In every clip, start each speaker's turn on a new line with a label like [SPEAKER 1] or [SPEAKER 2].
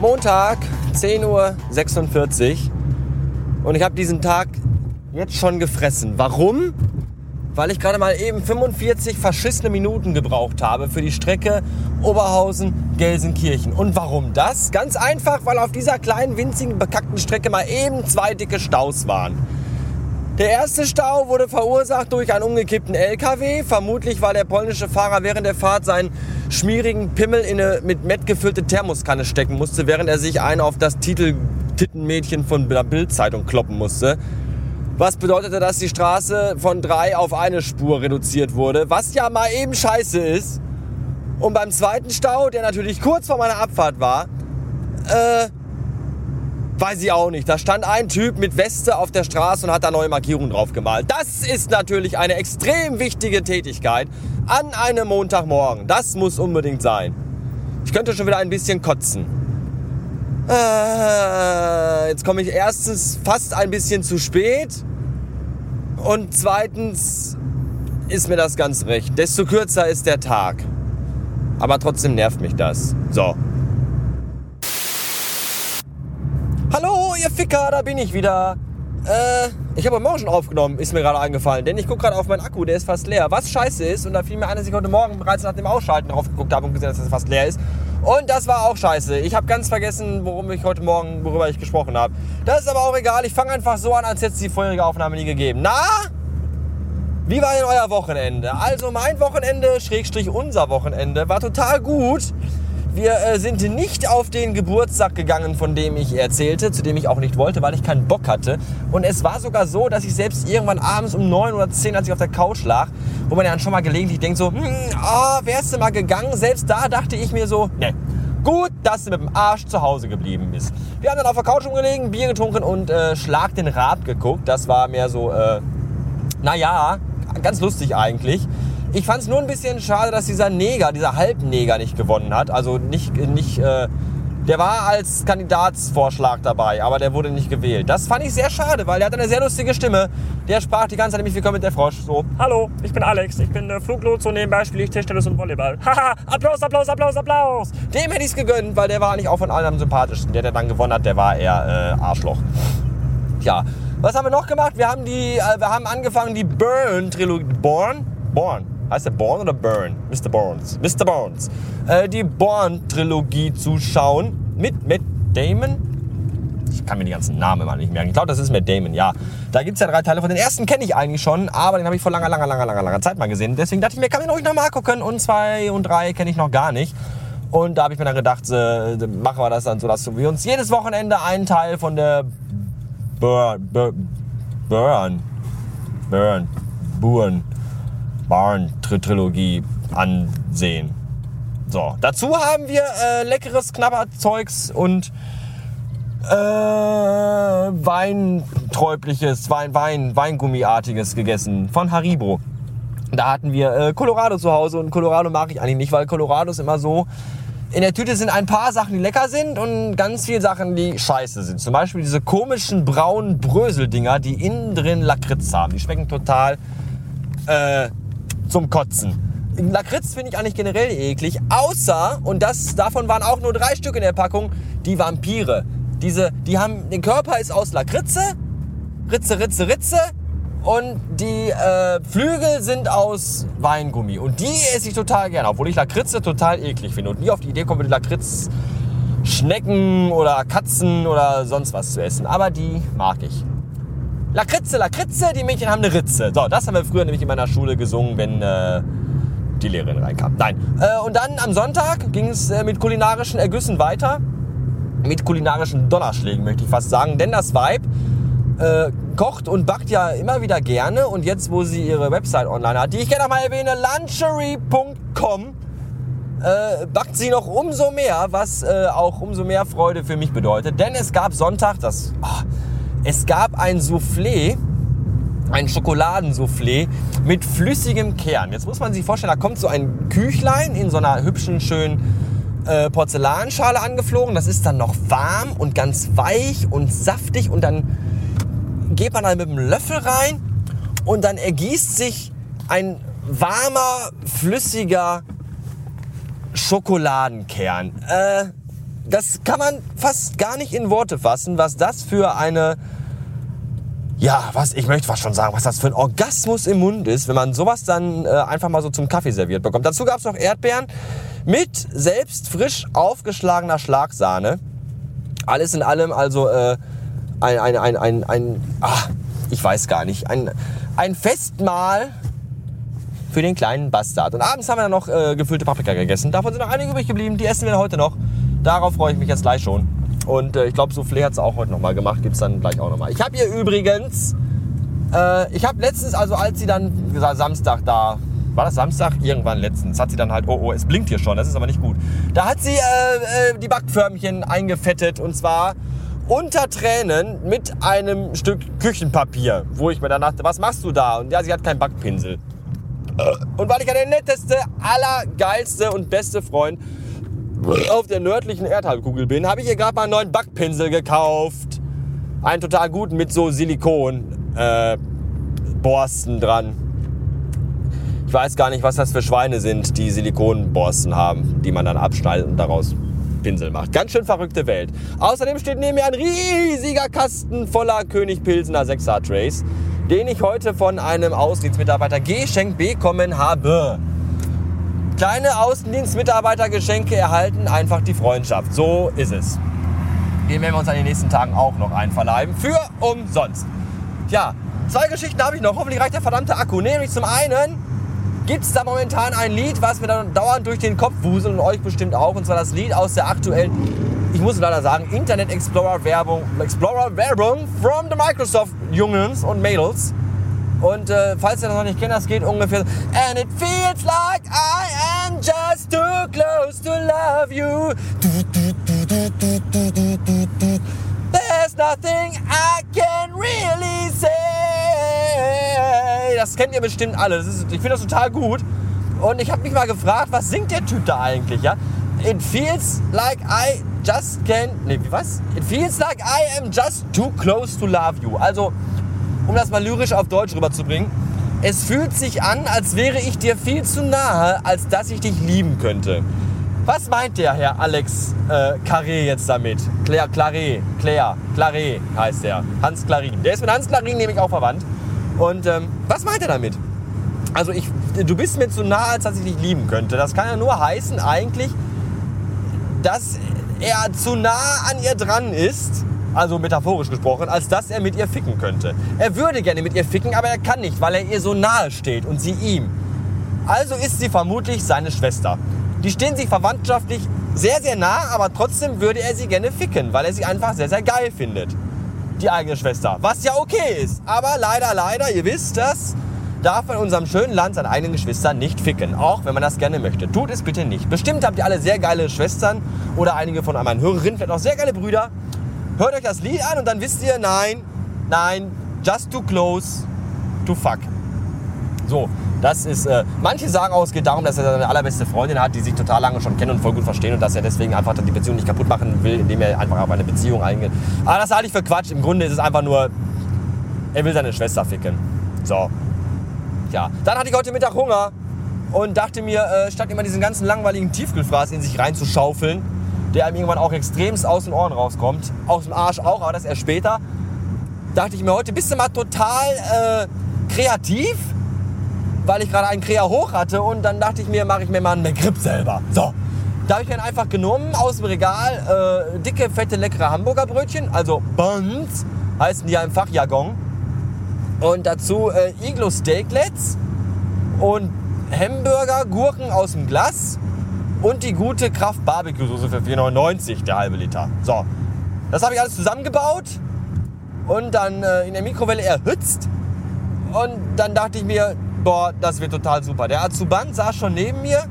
[SPEAKER 1] Montag, 10.46 Uhr. Und ich habe diesen Tag jetzt schon gefressen. Warum? Weil ich gerade mal eben 45 verschissene Minuten gebraucht habe für die Strecke Oberhausen-Gelsenkirchen. Und warum das? Ganz einfach, weil auf dieser kleinen, winzigen, bekackten Strecke mal eben zwei dicke Staus waren. Der erste Stau wurde verursacht durch einen umgekippten LKW, vermutlich weil der polnische Fahrer während der Fahrt seinen schmierigen Pimmel in eine mit Mett gefüllte Thermoskanne stecken musste, während er sich einen auf das Titel Tittenmädchen von der Bildzeitung kloppen musste. Was bedeutete, dass die Straße von drei auf eine Spur reduziert wurde, was ja mal eben scheiße ist. Und beim zweiten Stau, der natürlich kurz vor meiner Abfahrt war, äh, weiß ich auch nicht. Da stand ein Typ mit Weste auf der Straße und hat da neue Markierungen drauf gemalt. Das ist natürlich eine extrem wichtige Tätigkeit an einem Montagmorgen. Das muss unbedingt sein. Ich könnte schon wieder ein bisschen kotzen. Äh, jetzt komme ich erstens fast ein bisschen zu spät und zweitens ist mir das ganz recht. Desto kürzer ist der Tag. Aber trotzdem nervt mich das. So. Hallo, ihr Ficker, da bin ich wieder. Äh, ich habe heute Morgen schon aufgenommen, ist mir gerade eingefallen. Denn ich gucke gerade auf meinen Akku, der ist fast leer. Was scheiße ist, und da fiel mir ein, dass ich heute Morgen bereits nach dem Ausschalten drauf geguckt habe und gesehen, dass das fast leer ist. Und das war auch scheiße. Ich habe ganz vergessen, worum ich heute Morgen, worüber ich gesprochen habe. Das ist aber auch egal. Ich fange einfach so an, als hätte es die vorherige Aufnahme nie gegeben. Na? Wie war denn euer Wochenende? Also mein Wochenende, Schrägstrich unser Wochenende, war total gut. Wir äh, sind nicht auf den Geburtstag gegangen, von dem ich erzählte, zu dem ich auch nicht wollte, weil ich keinen Bock hatte. Und es war sogar so, dass ich selbst irgendwann abends um 9 oder 10, als ich auf der Couch lag, wo man ja dann schon mal gelegentlich denkt so, hm, oh, wärst du mal gegangen? Selbst da dachte ich mir so, ne, gut, dass du mit dem Arsch zu Hause geblieben bist. Wir haben dann auf der Couch umgelegen, Bier getrunken und äh, Schlag den Rab geguckt. Das war mehr so, äh, naja, ganz lustig eigentlich. Ich fand es nur ein bisschen schade, dass dieser Neger, dieser Halbneger nicht gewonnen hat. Also nicht, nicht äh, der war als Kandidatsvorschlag dabei, aber der wurde nicht gewählt. Das fand ich sehr schade, weil der hat eine sehr lustige Stimme. Der sprach die ganze Zeit nämlich willkommen mit der Frosch. So,
[SPEAKER 2] Hallo, ich bin Alex, ich bin äh, Fluglotse und nebenbei spiele ich Tischtennis und Volleyball. Haha, Applaus, Applaus, Applaus, Applaus.
[SPEAKER 1] dem hätte ich es gegönnt, weil der war eigentlich auch von allen am sympathischsten. Der, der dann gewonnen hat, der war eher äh, Arschloch. Tja, was haben wir noch gemacht? Wir haben, die, äh, wir haben angefangen, die Burn-Trilogie. Born? Born. Heißt der Born oder Burn? Mr. Burns. Mr. Burns. Äh, die Born-Trilogie zu schauen mit Matt Damon. Ich kann mir die ganzen Namen immer nicht merken. Ich glaube, das ist Matt Damon, ja. Da gibt es ja drei Teile. Von den ersten kenne ich eigentlich schon, aber den habe ich vor langer, langer, langer, langer, langer Zeit mal gesehen. Deswegen dachte ich mir, kann ich ruhig noch mal gucken. Und zwei und drei kenne ich noch gar nicht. Und da habe ich mir dann gedacht, äh, machen wir das dann so, dass wir uns jedes Wochenende einen Teil von der Burn, Burn, Burn, Burn, Barn Trilogie ansehen. So, dazu haben wir äh, leckeres Knabberzeugs und äh, Weinträubliches, Wein, Wein, Weingummiartiges gegessen von Haribo. Da hatten wir äh, Colorado zu Hause und Colorado mag ich eigentlich nicht, weil Colorado ist immer so, in der Tüte sind ein paar Sachen, die lecker sind und ganz viele Sachen, die scheiße sind. Zum Beispiel diese komischen braunen Bröseldinger, die innen drin Lakritz haben. Die schmecken total äh, zum Kotzen. Lakritz finde ich eigentlich generell eklig, außer, und das, davon waren auch nur drei Stück in der Packung, die Vampire. Diese, die haben, der Körper ist aus Lakritze, Ritze, Ritze, Ritze und die äh, Flügel sind aus Weingummi. Und die esse ich total gerne, obwohl ich Lakritze total eklig finde und nie auf die Idee komme, die Lakritz Schnecken oder Katzen oder sonst was zu essen. Aber die mag ich. Lakritze, Lakritze, die Mädchen haben eine Ritze. So, das haben wir früher nämlich in meiner Schule gesungen, wenn äh, die Lehrerin reinkam. Nein. Äh, und dann am Sonntag ging es äh, mit kulinarischen Ergüssen weiter. Mit kulinarischen Donnerschlägen möchte ich fast sagen. Denn das Vibe äh, kocht und backt ja immer wieder gerne. Und jetzt, wo sie ihre Website online hat, die ich gerne mal erwähne, lunchery.com, äh, backt sie noch umso mehr, was äh, auch umso mehr Freude für mich bedeutet. Denn es gab Sonntag das... Oh, es gab ein Soufflé, ein Schokoladensoufflé mit flüssigem Kern. Jetzt muss man sich vorstellen, da kommt so ein Küchlein in so einer hübschen, schönen äh, Porzellanschale angeflogen. Das ist dann noch warm und ganz weich und saftig und dann geht man dann mit dem Löffel rein und dann ergießt sich ein warmer, flüssiger Schokoladenkern. Äh, das kann man fast gar nicht in Worte fassen, was das für eine, ja, was, ich möchte fast schon sagen, was das für ein Orgasmus im Mund ist, wenn man sowas dann äh, einfach mal so zum Kaffee serviert bekommt. Dazu gab es noch Erdbeeren mit selbst frisch aufgeschlagener Schlagsahne. Alles in allem also äh, ein, ein, ein, ein, ein ach, ich weiß gar nicht, ein, ein Festmahl für den kleinen Bastard. Und abends haben wir dann noch äh, gefüllte Paprika gegessen. Davon sind noch einige übrig geblieben, die essen wir heute noch. Darauf freue ich mich jetzt gleich schon. Und äh, ich glaube, Soufflé hat es auch heute nochmal gemacht. Gibt es dann gleich auch nochmal. Ich habe ihr übrigens, äh, ich habe letztens, also als sie dann Samstag da, war das Samstag? Irgendwann letztens, hat sie dann halt, oh, oh, es blinkt hier schon, das ist aber nicht gut. Da hat sie äh, äh, die Backförmchen eingefettet und zwar unter Tränen mit einem Stück Küchenpapier, wo ich mir dann dachte, was machst du da? Und ja, sie hat keinen Backpinsel. Und weil ich ja der netteste, allergeilste und beste Freund auf der nördlichen Erdhalbkugel bin, habe ich ihr gerade mal einen neuen Backpinsel gekauft. Einen total guten mit so Silikon äh, dran. Ich weiß gar nicht, was das für Schweine sind, die Silikonborsten haben, die man dann abschneidet und daraus Pinsel macht. Ganz schön verrückte Welt. Außerdem steht neben mir ein riesiger Kasten voller König Pilsener 6er Trays den ich heute von einem Außendienstmitarbeiter geschenkt bekommen habe. Kleine Außendienstmitarbeitergeschenke erhalten einfach die Freundschaft. So ist es. Den werden wir uns an den nächsten Tagen auch noch einverleiben. Für umsonst. Tja, zwei Geschichten habe ich noch. Hoffentlich reicht der verdammte Akku. Nämlich zum einen gibt es da momentan ein Lied, was mir dann dauernd durch den Kopf wuselt und euch bestimmt auch. Und zwar das Lied aus der aktuellen ich muss leider sagen, Internet Explorer Werbung, Explorer Werbung from the Microsoft Jungens und Mädels. Und äh, falls ihr das noch nicht kennt, das geht ungefähr. And it feels like I am just too close to love you. There's Das kennt ihr bestimmt alle. Ist, ich finde das total gut. Und ich habe mich mal gefragt, was singt der Typ da eigentlich? Ja? It feels like I just can. Nee, wie was? It feels like I am just too close to love you. Also, um das mal lyrisch auf Deutsch rüberzubringen. Es fühlt sich an, als wäre ich dir viel zu nahe, als dass ich dich lieben könnte. Was meint der Herr Alex äh, Carré jetzt damit? Claire Claré, Claire, Claré heißt der. Hans Clarin. Der ist mit Hans Clarin nämlich auch verwandt. Und ähm, was meint er damit? Also ich, du bist mir zu nahe, als dass ich dich lieben könnte. Das kann ja nur heißen eigentlich, dass er zu nah an ihr dran ist, also metaphorisch gesprochen, als dass er mit ihr ficken könnte. Er würde gerne mit ihr ficken, aber er kann nicht, weil er ihr so nahe steht und sie ihm. Also ist sie vermutlich seine Schwester. Die stehen sich verwandtschaftlich sehr, sehr nah, aber trotzdem würde er sie gerne ficken, weil er sie einfach sehr, sehr geil findet. Die eigene Schwester. Was ja okay ist. Aber leider, leider, ihr wisst das, darf in unserem schönen Land seine eigenen Geschwister nicht ficken, auch wenn man das gerne möchte. Tut es bitte nicht. Bestimmt habt ihr alle sehr geile Schwestern oder einige von meinen Hörerinnen vielleicht auch sehr geile Brüder. Hört euch das Lied an und dann wisst ihr, nein, nein, just too close to fuck. So, das ist, äh, manche sagen auch, es geht darum, dass er seine allerbeste Freundin hat, die sich total lange schon kennen und voll gut verstehen und dass er deswegen einfach die Beziehung nicht kaputt machen will, indem er einfach auf eine Beziehung eingeht. Aber das halte ich für Quatsch. Im Grunde ist es einfach nur, er will seine Schwester ficken. So, ja. Dann hatte ich heute Mittag Hunger und dachte mir, äh, statt immer diesen ganzen langweiligen Tiefkühlfraß in sich reinzuschaufeln, der einem irgendwann auch extremst aus den Ohren rauskommt, aus dem Arsch auch, aber das erst später, dachte ich mir, heute bist du mal total äh, kreativ, weil ich gerade einen Krea hoch hatte und dann dachte ich mir, mache ich mir mal einen McRib selber. So, da habe ich dann einfach genommen aus dem Regal äh, dicke, fette, leckere Hamburgerbrötchen, also Buns heißen die ja im Fachjargon und dazu äh, Iglo Steaklets und Hamburger, Gurken aus dem Glas und die gute Kraft Barbecue Soße für 4,99 der halbe Liter. So, das habe ich alles zusammengebaut und dann äh, in der Mikrowelle erhitzt. Und dann dachte ich mir, boah, das wird total super. Der Azuban saß schon neben mir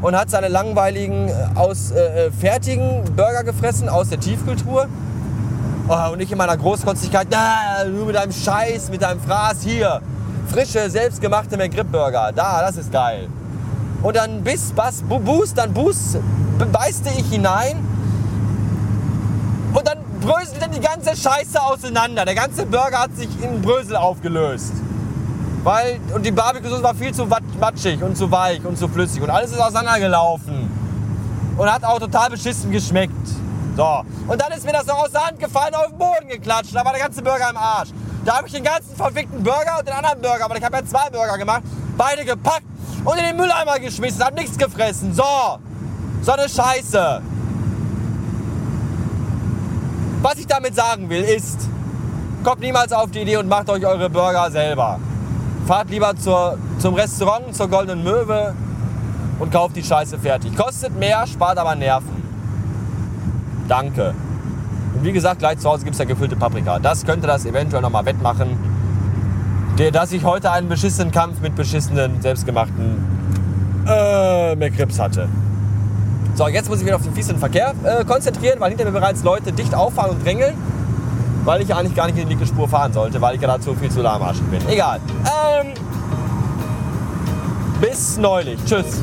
[SPEAKER 1] und hat seine langweiligen, äh, aus äh, äh, fertigen Burger gefressen aus der Tiefkultur. Oh, und ich in meiner Großkotzigkeit, da, nur mit deinem Scheiß, mit deinem Fraß hier. Frische, selbstgemachte McGrip-Burger. Da, das ist geil. Und dann bis, was, bu- Boost, dann Boost, beißte ich hinein. Und dann bröselte die ganze Scheiße auseinander. Der ganze Burger hat sich in Brösel aufgelöst. Weil, und die Barbecue-Soße war viel zu matschig und zu weich und zu flüssig. Und alles ist auseinandergelaufen. Und hat auch total beschissen geschmeckt. So. Und dann ist mir das noch aus der Hand gefallen, auf den Boden geklatscht. Da war der ganze Burger im Arsch. Da habe ich den ganzen verfickten Burger und den anderen Burger, aber ich habe ja zwei Burger gemacht, beide gepackt und in den Mülleimer geschmissen. Hab nichts gefressen. So. So eine Scheiße. Was ich damit sagen will, ist, kommt niemals auf die Idee und macht euch eure Burger selber. Fahrt lieber zur, zum Restaurant, zur Goldenen Möwe und kauft die Scheiße fertig. Kostet mehr, spart aber Nerven. Danke. Und wie gesagt, gleich zu Hause gibt es ja gefüllte Paprika. Das könnte das eventuell nochmal wettmachen. Dass ich heute einen beschissenen Kampf mit beschissenen, selbstgemachten äh, McRibs hatte. So, jetzt muss ich wieder auf den fließenden Verkehr äh, konzentrieren, weil hinter mir bereits Leute dicht auffahren und drängeln. Weil ich eigentlich gar nicht in die linke Spur fahren sollte, weil ich ja dazu viel zu lahmarschig bin. Egal. Ähm, bis neulich. Tschüss.